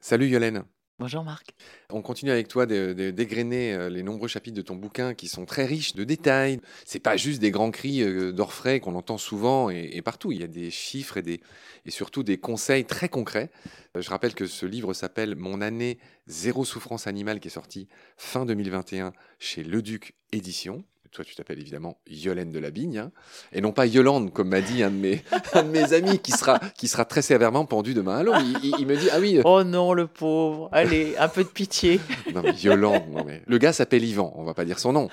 Salut Yolène. Bonjour Marc. On continue avec toi dégrainer euh, les nombreux chapitres de ton bouquin qui sont très riches de détails. C'est pas juste des grands cris euh, d'orfraie qu'on entend souvent et, et partout. Il y a des chiffres et, des, et surtout des conseils très concrets. Euh, Je rappelle que ce livre s'appelle Mon année zéro souffrance animale qui est sorti fin 2021 chez Le Duc Édition. Toi, tu t'appelles évidemment Yolène de la Bigne, hein, et non pas Yolande, comme m'a dit un de mes, un de mes amis qui sera, qui sera très sévèrement pendu demain à l'eau. Il, il- il me dit Ah oui, euh, Oh non, le pauvre. Allez, un peu de pitié. non, mais Yolande, non, mais... Le gars s'appelle Yvan, on va pas dire son nom.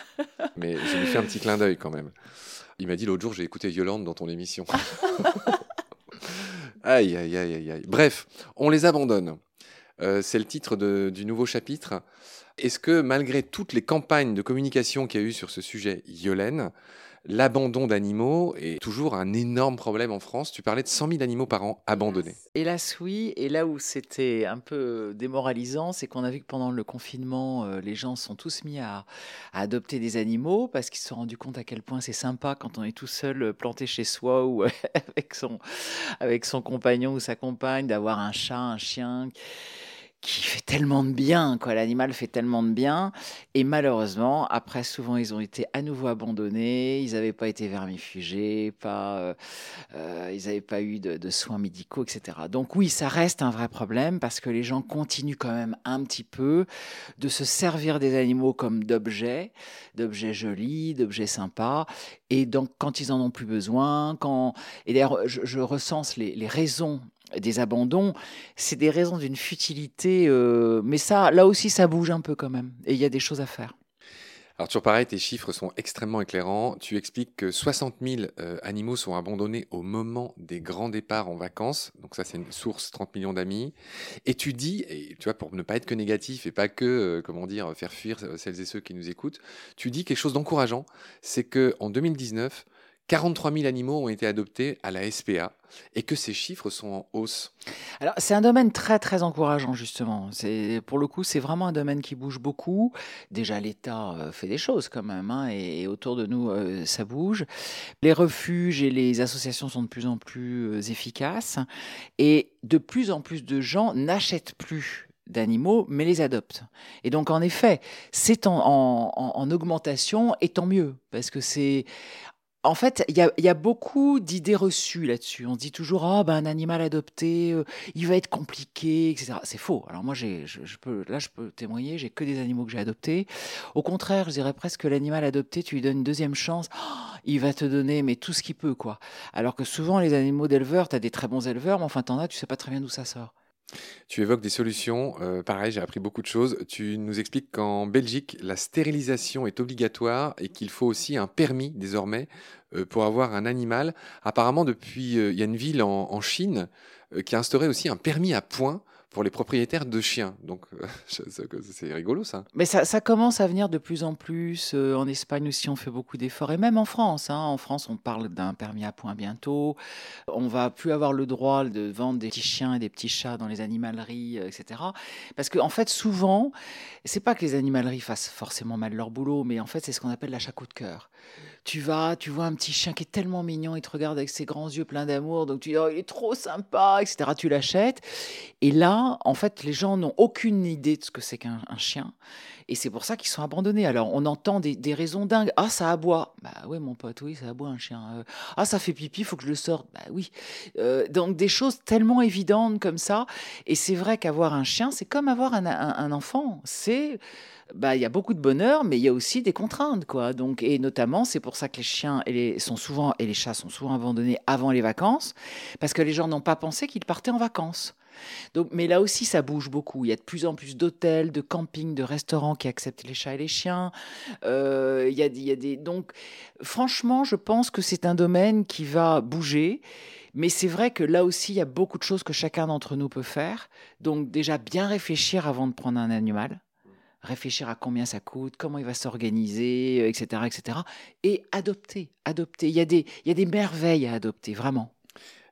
Mais je lui fais un petit clin d'œil quand même. Il m'a dit l'autre jour, j'ai écouté Yolande dans ton émission. aïe, aïe, aïe, aïe, aïe. Bref, on les abandonne. Euh, c'est le titre de- du nouveau chapitre. Est-ce que malgré toutes les campagnes de communication qu'il y a eu sur ce sujet, Yolène, l'abandon d'animaux est toujours un énorme problème en France? Tu parlais de 100 000 animaux par an abandonnés. Hélas, oui. Et là où c'était un peu démoralisant, c'est qu'on a vu que pendant le confinement, euh, les gens sont tous mis à, adopter des animaux parce qu'ils se sont rendus compte à quel point c'est sympa quand on est tout seul euh, planté chez soi ou son, avec son compagnon ou sa compagne, d'avoir un chat, un chien qui fait tellement de bien, quoi. L'animal fait tellement de bien. Et malheureusement, après, souvent, ils ont été à nouveau abandonnés. Ils n'avaient pas été vermifugés, pas, euh, euh, ils n'avaient pas eu de, soins médicaux, etc. Donc oui, ça reste un vrai problème parce que les gens continuent quand même un petit peu de se servir des animaux comme d'objets, d'objets jolis, d'objets sympas. Et donc, quand ils en ont plus besoin, quand... Et d'ailleurs, je, je recense les, les raisons des abandons, c'est des raisons d'une futilité, euh, mais ça, là aussi, ça bouge un peu quand même. Et il y a des choses à faire. Alors toujours pareil, tes chiffres sont extrêmement éclairants. Tu expliques que 60 000 euh, animaux sont abandonnés au moment des grands départs en vacances. Donc ça, c'est une source 30 millions d'amis. Et tu dis, et tu vois, pour ne pas être que négatif et pas que, euh, comment dire, faire fuir celles et ceux qui nous écoutent, tu dis quelque chose d'encourageant, c'est que en 2019, 43 000 animaux ont été adoptés à la SPA et que ces chiffres sont en hausse. Alors, c'est un domaine très, très encourageant, justement. Pour le coup, c'est vraiment un domaine qui bouge beaucoup. Déjà, l'État euh, fait des choses quand même, hein, et, autour de nous, euh, ça bouge. Les refuges et les associations sont de plus en plus euh, efficaces, et de plus en plus de gens n'achètent plus d'animaux, mais les adoptent. Et donc, en effet, c'est en- en augmentation, et tant mieux, parce que c'est... En fait, il y a, beaucoup d'idées reçues là-dessus. On se dit toujours, ah, ben, un animal adopté, euh, il va être compliqué, etc. C'est faux. Alors moi, je, je peux, là, je peux témoigner, j'ai que des animaux que j'ai adoptés. Au contraire, je dirais presque que l'animal adopté, tu lui donnes une deuxième chance, oh, il va te donner mais tout ce qu'il peut, quoi. Alors que souvent, les animaux d'éleveurs, tu as des très bons éleveurs, mais enfin, t'en as, tu sais pas très bien d'où ça sort. Tu évoques des solutions. euh, pareil, j'ai appris beaucoup de choses. Tu nous expliques qu'en Belgique, la stérilisation est obligatoire et qu'il faut aussi un permis désormais euh, pour avoir un animal. Apparemment, depuis, euh, il y a une ville en, Chine qui a instauré aussi un permis à points pour les propriétaires de chiens. Donc, euh, c'est rigolo ça. Mais ça, commence à venir de plus en plus. euh, en Espagne aussi, on fait beaucoup d'efforts. Et même en France. hein. En France, on parle d'un permis à points bientôt. On va plus avoir le droit de vendre des petits chiens et des petits chats dans les animaleries, euh, etc. Parce qu'en en fait, souvent, c'est pas que les animaleries fassent forcément mal leur boulot, mais en fait, c'est ce qu'on appelle l'achat coup de cœur. Tu vas, tu vois un petit chien qui est tellement mignon, il te regarde avec ses grands yeux pleins d'amour, donc tu dis, oh, il est trop sympa, etc. Tu l'achètes. Et là, en fait, les gens n'ont aucune idée de ce que c'est qu'un un chien. Et c'est pour ça qu'ils sont abandonnés. Alors, on entend des, raisons dingues. Ah, ça aboie. Bah oui, mon pote, oui, ça aboie un chien. Euh, ah, ça fait pipi, faut que je le sorte. Bah oui. Euh, donc, des choses tellement évidentes comme ça. Et c'est vrai qu'avoir un chien, c'est comme avoir un enfant. C'est. Bah, il y a beaucoup de bonheur, mais il y a aussi des contraintes, quoi. Donc, et notamment, c'est pour ça que les chiens et les, sont souvent, et les chats sont souvent abandonnés avant les vacances, parce que les gens n'ont pas pensé qu'ils partaient en vacances. Donc, mais là aussi, ça bouge beaucoup. Il y a de plus en plus d'hôtels, de campings, de restaurants qui acceptent les chats et les chiens. Euh, y a, y a des... Donc, franchement, je pense que c'est un domaine qui va bouger. Mais c'est vrai que là aussi, il y a beaucoup de choses que chacun d'entre nous peut faire. Donc, déjà, bien réfléchir avant de prendre un animal. Réfléchir à combien ça coûte, comment il va s'organiser, euh, etc., etc. Et adopter, adopter. Il y, a des, il y a des merveilles à adopter, vraiment.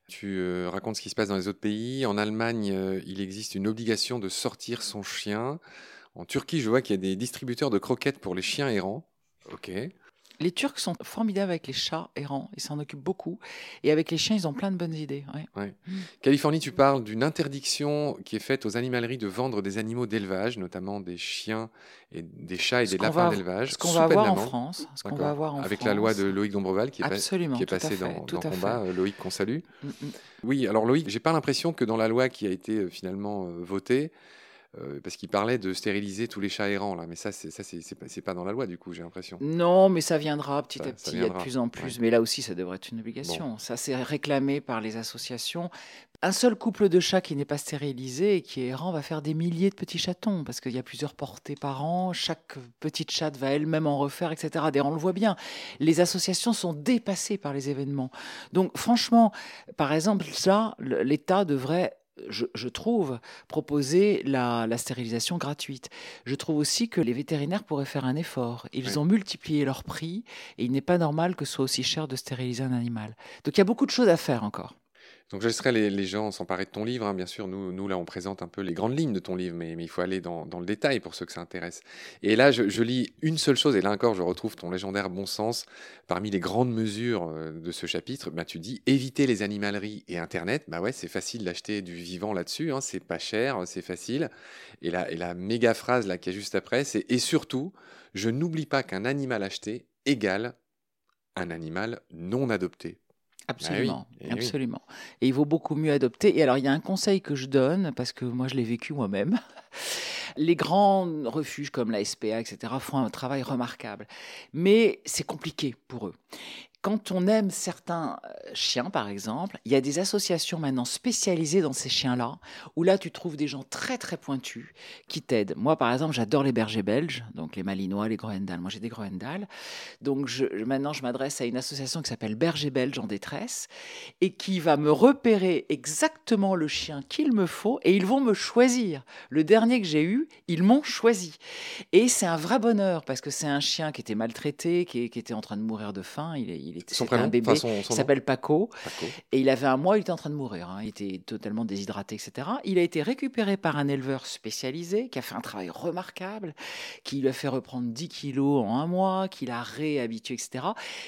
Tu euh, racontes ce qui se passe dans les autres pays. En Allemagne, euh, il existe une obligation de sortir son chien. En Turquie, je vois qu'il y a des distributeurs de croquettes pour les chiens errants. Ok. Les Turcs sont formidables avec les chats errants, ils s'en occupent beaucoup. Et avec les chiens, ils ont plein de bonnes idées. Ouais. Californie, tu parles d'une interdiction qui est faite aux animaleries de vendre des animaux d'élevage, notamment des chiens et des chats et des lapins d'élevage. Ce qu'on va avoir en France. Ce qu'on va avoir en avec la loi de Loïc Dombreval qui est, qui est passée dans, dans combat, Loïc qu'on salue. Mm, mm. Oui, alors Loïc, j'ai pas l'impression que dans la loi qui a été euh, finalement euh, votée, euh, parce qu'il parlait de stériliser tous les chats errants là, mais ça c'est ça c'est pas, pas, dans la loi du coup j'ai l'impression. Non, mais ça viendra petit à petit, de plus en plus. Mais là aussi ça devrait être une obligation. Ça c'est réclamé par les associations. Un seul couple de chats qui n'est pas stérilisé et qui est errant va faire des milliers de petits chatons parce qu'il y a plusieurs portées par an. Chaque petite chatte va elle-même en refaire, etc. D'ailleurs on le voit bien. Les associations sont dépassées par les événements. Donc franchement, par exemple ça, l'État devrait je, trouve, proposer la, stérilisation gratuite. Je trouve aussi que les vétérinaires pourraient faire un effort. Ils ont multiplié leur prix et il n'est pas normal que ce soit aussi cher de stériliser un animal. Donc il y a beaucoup de choses à faire encore. Donc je laisserai les, gens s'emparer de ton livre. Hein. Bien sûr, nous, nous, là, on présente un peu les grandes lignes de ton livre, mais, il faut aller dans, le détail pour ceux que ça intéresse. Et là, je, je, lis une seule chose, et là encore, je retrouve ton légendaire bon sens. Parmi les grandes mesures euh, de ce chapitre, bah, tu dis éviter les animaleries et Internet. Bah ouais, c'est facile d'acheter du vivant là-dessus, hein. c'est pas cher, c'est facile. Et la, et la méga phrase là qui est juste après, c'est et surtout, je n'oublie pas qu'un animal acheté égale un animal non adopté. Absolument, bah eh absolument. Et il vaut beaucoup mieux adopter. Et alors, il y a un conseil que je donne, parce que moi, je l'ai vécu moi-même. Les grands refuges comme la SPA, etc., font un travail remarquable. Mais c'est compliqué pour eux. Quand on aime certains euh, chiens, par exemple, il y a des associations maintenant spécialisées dans ces chiens-là, où là, tu trouves des gens très, très pointus qui t'aident. Moi, par exemple, j'adore les bergers belges, donc les Malinois, les Groendal. Moi, j'ai des Groendal. Donc, je, maintenant, je m'adresse à une association qui s'appelle Berger Belge en détresse et qui va me repérer exactement le chien qu'il me faut et ils vont me choisir. Le dernier que j'ai eu, ils m'ont choisi. Et c'est un vrai bonheur parce que c'est un chien qui était maltraité, qui, était en train de mourir de faim. Il était son un bébé. il s'appelle Paco, Et il avait un mois, il était en train de mourir. Hein. Il était totalement déshydraté, etc. Il a été récupéré par un éleveur spécialisé qui a fait un travail remarquable, qui lui a fait reprendre 10 kilos en un mois, qui l'a réhabitué, etc.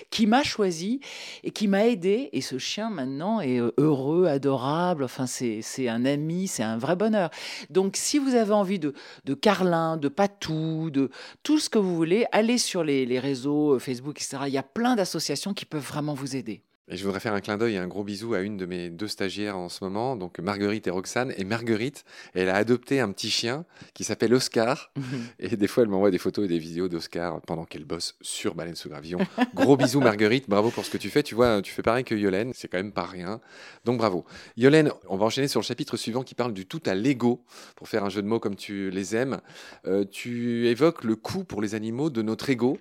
Qui m'a choisi et qui m'a aidé. Et ce chien, maintenant, est euh, heureux, adorable. Enfin, c'est un ami, c'est un vrai bonheur. Donc, si vous avez envie de, de carlin, de patou, de tout ce que vous voulez, allez sur les, les réseaux euh, Facebook, etc. Il y a plein d'associations qui peuvent vraiment vous aider. Et je voudrais faire un clin d'œil et un gros bisou à une de mes deux stagiaires en ce moment, donc Marguerite et Roxane. Et Marguerite, elle a adopté un petit chien qui s'appelle Oscar. et des fois, elle m'envoie des photos et des vidéos d'Oscar pendant qu'elle bosse sur Baleine sous gravillon. Gros bisou Marguerite, bravo pour ce que tu fais. Tu vois, tu fais pareil que Yolène, c'est quand même pas rien. Donc bravo. Yolène, on va enchaîner sur le chapitre suivant qui parle du tout à l'ego, pour faire un jeu de mots comme tu les aimes. Euh, tu évoques le coût pour les animaux de notre ego.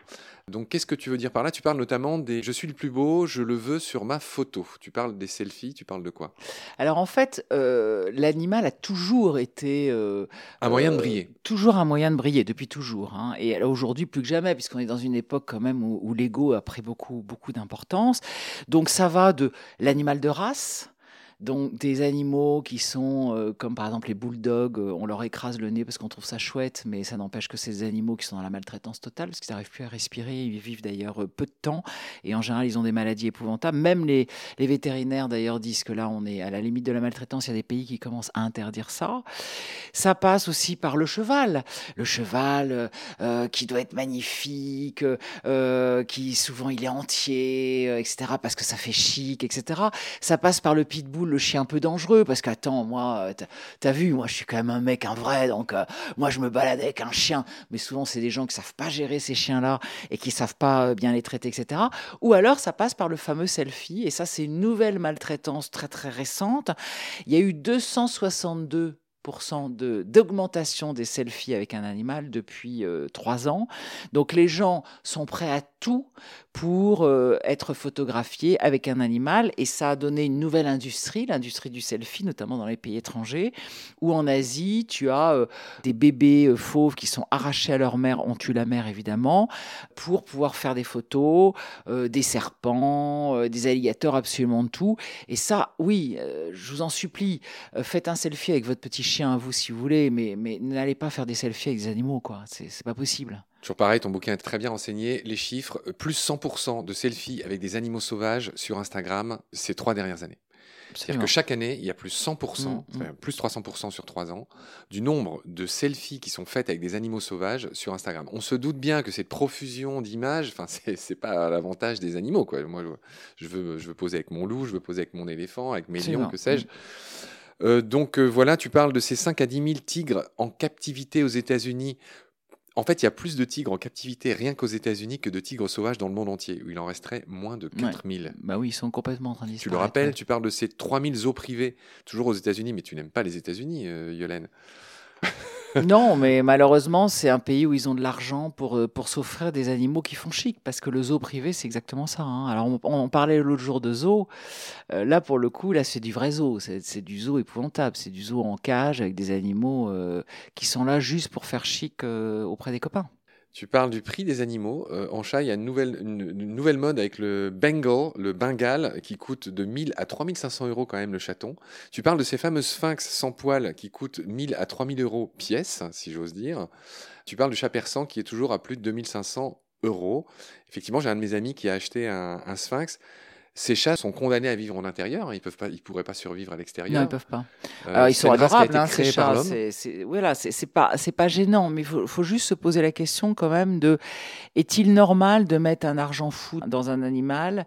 Donc qu'est-ce que tu veux dire par là? Tu parles notamment des je suis le plus beau, je le veux sur ma photo. Tu parles des selfies, tu parles de quoi? Alors en fait, euh, l'animal a toujours été... Euh, un moyen de euh, briller. Toujours un moyen de briller, depuis toujours. Hein. Et aujourd'hui plus que jamais, puisqu'on est dans une époque quand même où, où l'ego a pris beaucoup, beaucoup d'importance. Donc ça va de l'animal de race donc des animaux qui sont euh, comme par exemple les bulldogs, euh, on leur écrase le nez parce qu'on trouve ça chouette, mais ça n'empêche que ces animaux qui sont dans la maltraitance totale parce qu'ils n'arrivent plus à respirer, ils vivent d'ailleurs euh, peu de temps et en général ils ont des maladies épouvantables. Même les, les vétérinaires d'ailleurs disent que là on est à la limite de la maltraitance, il y a des pays qui commencent à interdire ça. Ça passe aussi par le cheval, le cheval qui doit être magnifique, qui souvent il est entier, etc. parce que ça fait chic, etc. Ça passe par le pitbull le chien peu dangereux parce qu'attends, moi, euh, t'as vu, moi je suis quand même un mec, un vrai, donc euh, moi je me balade avec un chien. Mais souvent c'est des gens qui savent pas gérer ces chiens-là et qui savent pas euh, bien les traiter, etc. Ou alors ça passe par le fameux selfie et ça c'est une nouvelle maltraitance très très récente. Il y a eu 262 d'augmentation des selfies avec un animal depuis trois ans. Donc les gens sont prêts à tout pour euh, être photographié avec un animal. Et ça a donné une nouvelle industrie, l'industrie du selfie, notamment dans les pays étrangers, où en Asie, tu as euh, des bébés euh, fauves qui sont arrachés à leur mère, on tue la mère évidemment, pour pouvoir faire des photos, des serpents, des alligators, absolument tout. Et ça, oui, je vous en supplie, faites un selfie avec votre petit chien à vous si vous voulez, mais, mais n'allez pas faire des selfies avec des animaux, quoi. C'est pas possible. Toujours pareil, ton bouquin est très bien renseigné. Les chiffres, plus 100% de selfies avec des animaux sauvages sur Instagram ces trois dernières années. C'est-à-dire que chaque année, il y a plus 100%, mmh, mmh. plus 300% sur trois ans, du nombre de selfies qui sont faites avec des animaux sauvages sur Instagram. On se doute bien que cette profusion d'images, enfin, c'est pas l'avantage des animaux. Quoi. Moi, je veux, je veux poser avec mon loup, je veux poser avec mon éléphant, avec mes lions, que sais-je. Mmh. Euh, donc euh, voilà, tu parles de ces 5 à 10 000 tigres en captivité aux États-Unis en fait, il y a plus de tigres en captivité rien qu'aux États-Unis que de tigres sauvages dans le monde entier, où il en resterait moins de 4000. Bah oui, ils sont complètement en train Tu le rappelles, tu parles de ces 3000 zoos privés, toujours aux États-Unis, mais tu n'aimes pas les États-Unis, euh, Yolène. non, mais malheureusement, c'est un pays où ils ont de l'argent pour, euh, pour s'offrir des animaux qui font chic, parce que le zoo privé, c'est exactement ça. Hein. Alors, on, parlait l'autre jour de zoo. Euh, là, pour le coup, là, c'est du vrai zoo. C'est du zoo épouvantable. C'est du zoo en cage avec des animaux euh, qui sont là juste pour faire chic auprès des copains. Tu parles du prix des animaux. Euh, en chat, il y a une nouvelle, nouvelle mode avec le Bengal, le Bengal, qui coûte de 1000 à 3500 euros quand même le chaton. Tu parles de ces fameux sphinx sans poils qui coûtent 1000 à 3000 euros pièce, si j'ose dire. Tu parles du chat persan qui est toujours à plus de 2500 euros. Effectivement, j'ai un de mes amis qui a acheté un sphinx. Ces chats sont condamnés à vivre en intérieur. Hein. Ils peuvent pas, ils pourraient pas survivre à l'extérieur. Non, ils peuvent pas. Euh, ils sont adorables, hein, ces chats. C'est voilà, c'est pas, c'est pas gênant, mais il faut, faut, juste se poser la question quand même de est-il normal de mettre un argent fou dans un animal?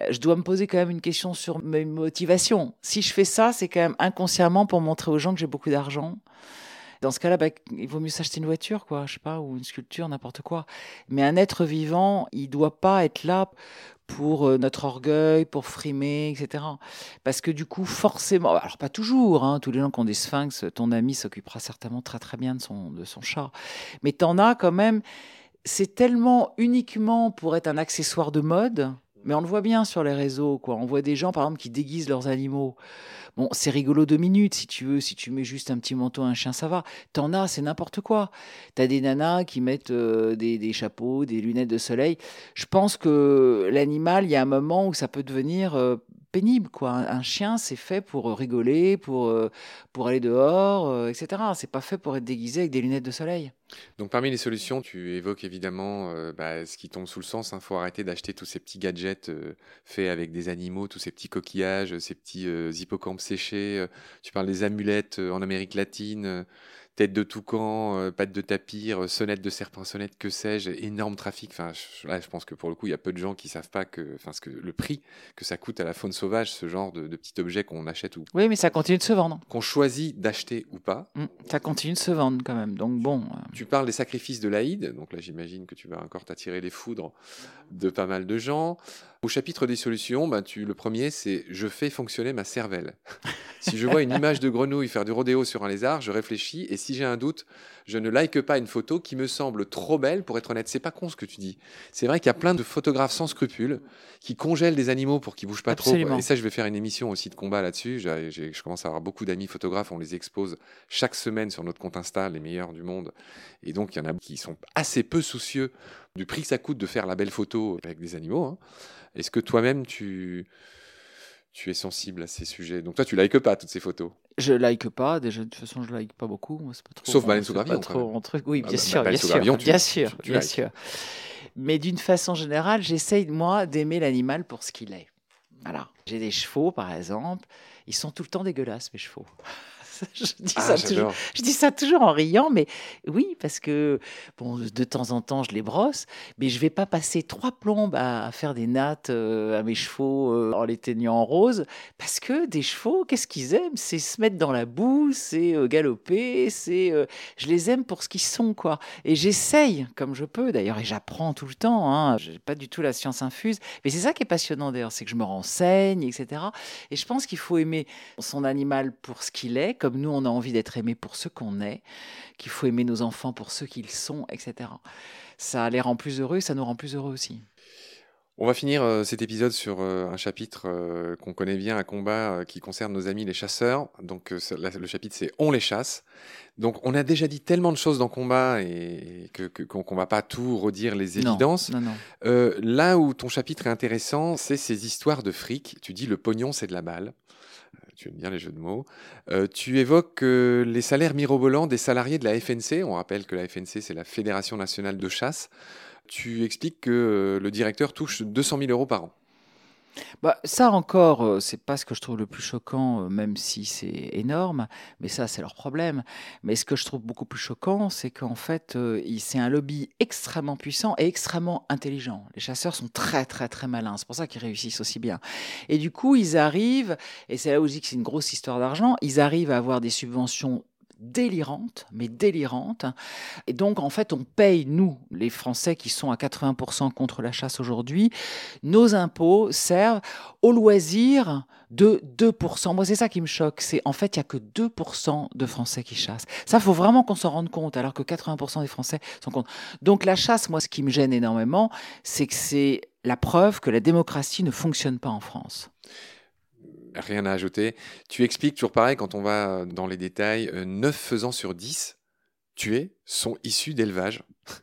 Euh, je dois me poser quand même une question sur mes motivations. Si je fais ça, c'est quand même inconsciemment pour montrer aux gens que j'ai beaucoup d'argent. Dans ce cas-là, bah, il vaut mieux s'acheter une voiture, quoi, je sais pas, ou une sculpture, n'importe quoi. Mais un être vivant, il doit pas être là pour euh, notre orgueil, pour frimer, etc. Parce que du coup, forcément, alors pas toujours, hein, tous les gens qui ont des sphinx, ton ami s'occupera certainement très très bien de son, de son chat. Mais t'en as quand même, c'est tellement uniquement pour être un accessoire de mode mais on le voit bien sur les réseaux, quoi. On voit des gens, par exemple, qui déguisent leurs animaux. Bon, c'est rigolo deux minutes, si tu veux. Si tu mets juste un petit manteau à un chien, ça va. T'en as, c'est n'importe quoi. T'as des nanas qui mettent euh, des, chapeaux, des lunettes de soleil. Je pense que l'animal, il y a un moment où ça peut devenir euh, pénible. Quoi. Un, chien, c'est fait pour rigoler, pour, euh, pour aller dehors, euh, etc. C'est pas fait pour être déguisé avec des lunettes de soleil. Donc parmi les solutions, tu évoques évidemment euh, bah, ce qui tombe sous le sens. Il hein. faut arrêter d'acheter tous ces petits gadgets faits avec des animaux, tous ces petits coquillages, ces petits hippocampes séchés. tu parles des amulettes en Amérique latine tête de toucan, euh, patte de tapir, sonnette de serpent, sonnette, que sais-je, énorme trafic. Enfin, je, là, je pense que pour le coup, il y a peu de gens qui savent pas que, enfin, ce que le prix que ça coûte à la faune sauvage, ce genre de, de petit objet qu'on achète ou. Oui, mais ça continue de se vendre. Qu'on choisit d'acheter ou pas. Mmh, ça continue de se vendre quand même. Donc bon. Euh. Tu parles des sacrifices de l'Aïd. Donc là, j'imagine que tu vas encore t'attirer les foudres de pas mal de gens. Au chapitre des solutions, bah, tu, le premier, c'est je fais fonctionner ma cervelle. si je vois une image de grenouille faire du rodéo sur un lézard, je réfléchis et si j'ai un doute, je ne like pas une photo qui me semble trop belle pour être honnête. C'est pas con ce que tu dis. C'est vrai qu'il y a plein de photographes sans scrupules qui congèlent des animaux pour qu'ils bougent pas trop. Et ça, je vais faire une émission aussi de combat là-dessus. Je commence à avoir beaucoup d'amis photographes. On les expose chaque semaine sur notre compte Insta, les meilleurs du monde. Et donc, il y en a qui sont assez peu soucieux du prix que ça coûte de faire la belle photo avec des animaux. Hein. Est-ce que toi-même, tu, tu es sensible à ces sujets? Donc toi, tu likes pas toutes ces photos? Je like pas. Déjà, de toute façon, je like pas beaucoup. Moi, pas trop, Sauf Baleine sous gravillon. truc. Oui, bien sûr, bien sûr, bien sûr, bien sûr. Mais d'une façon générale, j'essaye moi d'aimer l'animal pour ce qu'il est. Voilà. J'ai des chevaux, par exemple. Ils sont tout le temps dégueulasses, mes chevaux. Je, dis ah, ça toujours, je dis ça toujours en riant, mais oui, parce que bon, de temps en temps, je les brosse, mais je vais pas passer trois plombes à, faire des nattes euh, à mes chevaux euh, en les teignant en rose, parce que des chevaux, qu'est-ce qu'ils aiment? C'est se mettre dans la boue, c'est euh, galoper, c'est, je les aime pour ce qu'ils sont, quoi. Et j'essaye, comme je peux d'ailleurs, et j'apprends tout le temps. Hein, j'ai pas du tout la science infuse, mais c'est ça qui est passionnant d'ailleurs, c'est que je me renseigne, etc. Et je pense qu'il faut aimer son animal pour ce qu'il est, comme nous, on a envie d'être aimé pour ce qu'on est, qu'il faut aimer nos enfants pour ce qu'ils sont, etc. Ça les rend plus heureux, ça nous rend plus heureux aussi. On va finir euh, cet épisode sur euh, un chapitre euh, qu'on connaît bien, un combat qui concerne nos amis les chasseurs. Donc le chapitre c'est On les chasse. Donc on a déjà dit tellement de choses dans combat et, qu'on ne va pas tout redire les évidences. là où ton chapitre est intéressant, c'est ces histoires de fric. Tu dis le pognon c'est de la balle tu aimes bien les jeux de mots. Euh, tu évoques euh, les salaires mirobolants des salariés de la FNC. On rappelle que la FNC, c'est la Fédération nationale de chasse. Tu expliques que euh, le directeur touche 200 000 euros par an. Bah, ça encore, euh, c'est pas ce que je trouve le plus choquant, euh, même si c'est énorme, mais ça, c'est leur problème. Mais ce que je trouve beaucoup plus choquant, c'est qu'en fait, euh, c'est un lobby extrêmement puissant et extrêmement intelligent. Les chasseurs sont très, très, très malins. C'est pour ça qu'ils réussissent aussi bien. Et du coup, ils arrivent, et c'est là où je dis que c'est une grosse histoire d'argent, ils arrivent à avoir des subventions délirantes, mais délirantes. Et donc, en fait, on paye, nous, les Français qui sont à 80% contre la chasse aujourd'hui, nos impôts servent au loisir de 2%. Moi, c'est ça qui me choque. C'est en fait, il n'y a que 2% de Français qui chassent. Ça, faut vraiment qu'on s'en rende compte, alors que 80% des Français s'en compte. Donc, la chasse, moi, ce qui me gêne énormément, c'est que c'est la preuve que la démocratie ne fonctionne pas en France. Rien à ajouter. Tu expliques toujours pareil quand on va dans les détails. 9 faisans sur 10 tués sont issus d'élevage.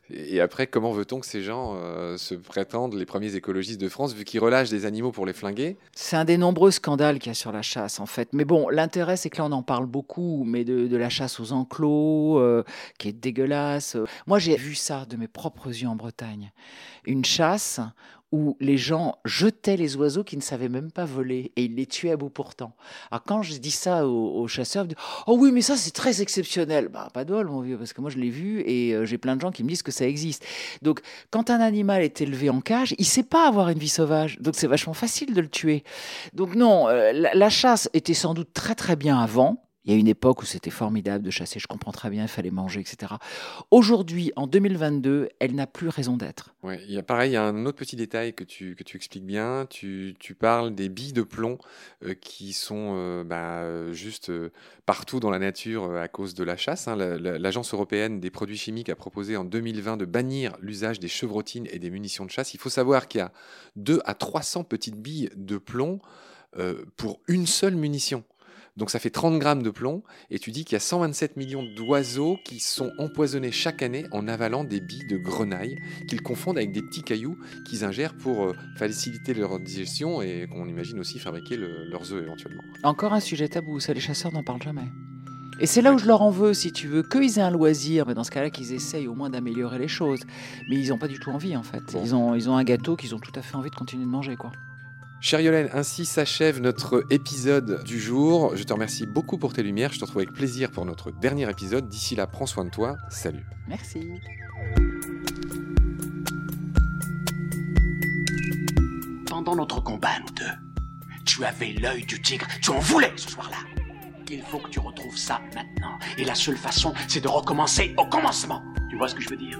Et après, comment veut-on que ces gens euh, se prétendent les premiers écologistes de France vu qu'ils relâchent des animaux pour les flinguer? C'est un des nombreux scandales qu'il y a sur la chasse, en fait. Mais bon, l'intérêt, c'est que là, on en parle beaucoup, mais de, la chasse aux enclos, euh, qui est dégueulasse. Moi, j'ai vu ça de mes propres yeux en Bretagne. Une chasse où les gens jetaient les oiseaux qui ne savaient même pas voler et ils les tuaient à bout portant. Alors quand je dis ça aux, aux chasseurs, Oh oui, mais ça c'est très exceptionnel. Bah, pas de bol, mon vieux, parce que moi je l'ai vu et euh, j'ai plein de gens qui me disent que ça existe. Donc quand un animal est élevé en cage, il sait pas avoir une vie sauvage. Donc c'est vachement facile de le tuer. Donc non, euh, la chasse était sans doute très très bien avant. Il y a une époque où c'était formidable de chasser, je comprends très bien, il fallait manger, etc. Aujourd'hui, en 2022, elle n'a plus raison d'être. Ouais, il y a pareil, il y a un autre petit détail que tu, que tu expliques bien. Tu, tu parles des billes de plomb euh, qui sont euh, bah, juste euh, partout dans la nature à cause de la chasse. hein. La- la- L'Agence européenne des produits chimiques a proposé en 2020 de bannir l'usage des chevrotines et des munitions de chasse. Il faut savoir qu'il y a 2 à 300 petites billes de plomb pour une seule munition. Donc ça fait 30 grammes de plomb et tu dis qu'il y a 127 millions d'oiseaux qui sont empoisonnés chaque année en avalant des billes de grenaille qu'ils confondent avec des petits cailloux qu'ils ingèrent pour euh, faciliter leur digestion et qu'on imagine aussi fabriquer le- leurs œufs éventuellement. Encore un sujet tabou, ça les chasseurs n'en parlent jamais. Et c'est là où je leur en veux, si tu veux, qu'ils aient un loisir, mais dans ce cas-là, qu'ils essayent au moins d'améliorer les choses. Mais ils n'ont pas du tout envie, en fait. Bon. Ils, ont, ils ont un gâteau qu'ils ont tout à fait envie de continuer de manger, quoi. Chère Yolène, ainsi s'achève notre épisode du jour. Je te remercie beaucoup pour tes lumières. Je te retrouve avec plaisir pour notre dernier épisode. D'ici là, prends soin de toi. Salut. Merci. Pendant notre combat, nous deux, tu avais l'œil du tigre, tu en voulais ce soir-là. Il faut que tu retrouves ça maintenant. Et la seule façon, c'est de recommencer au commencement. Tu vois ce que je veux dire?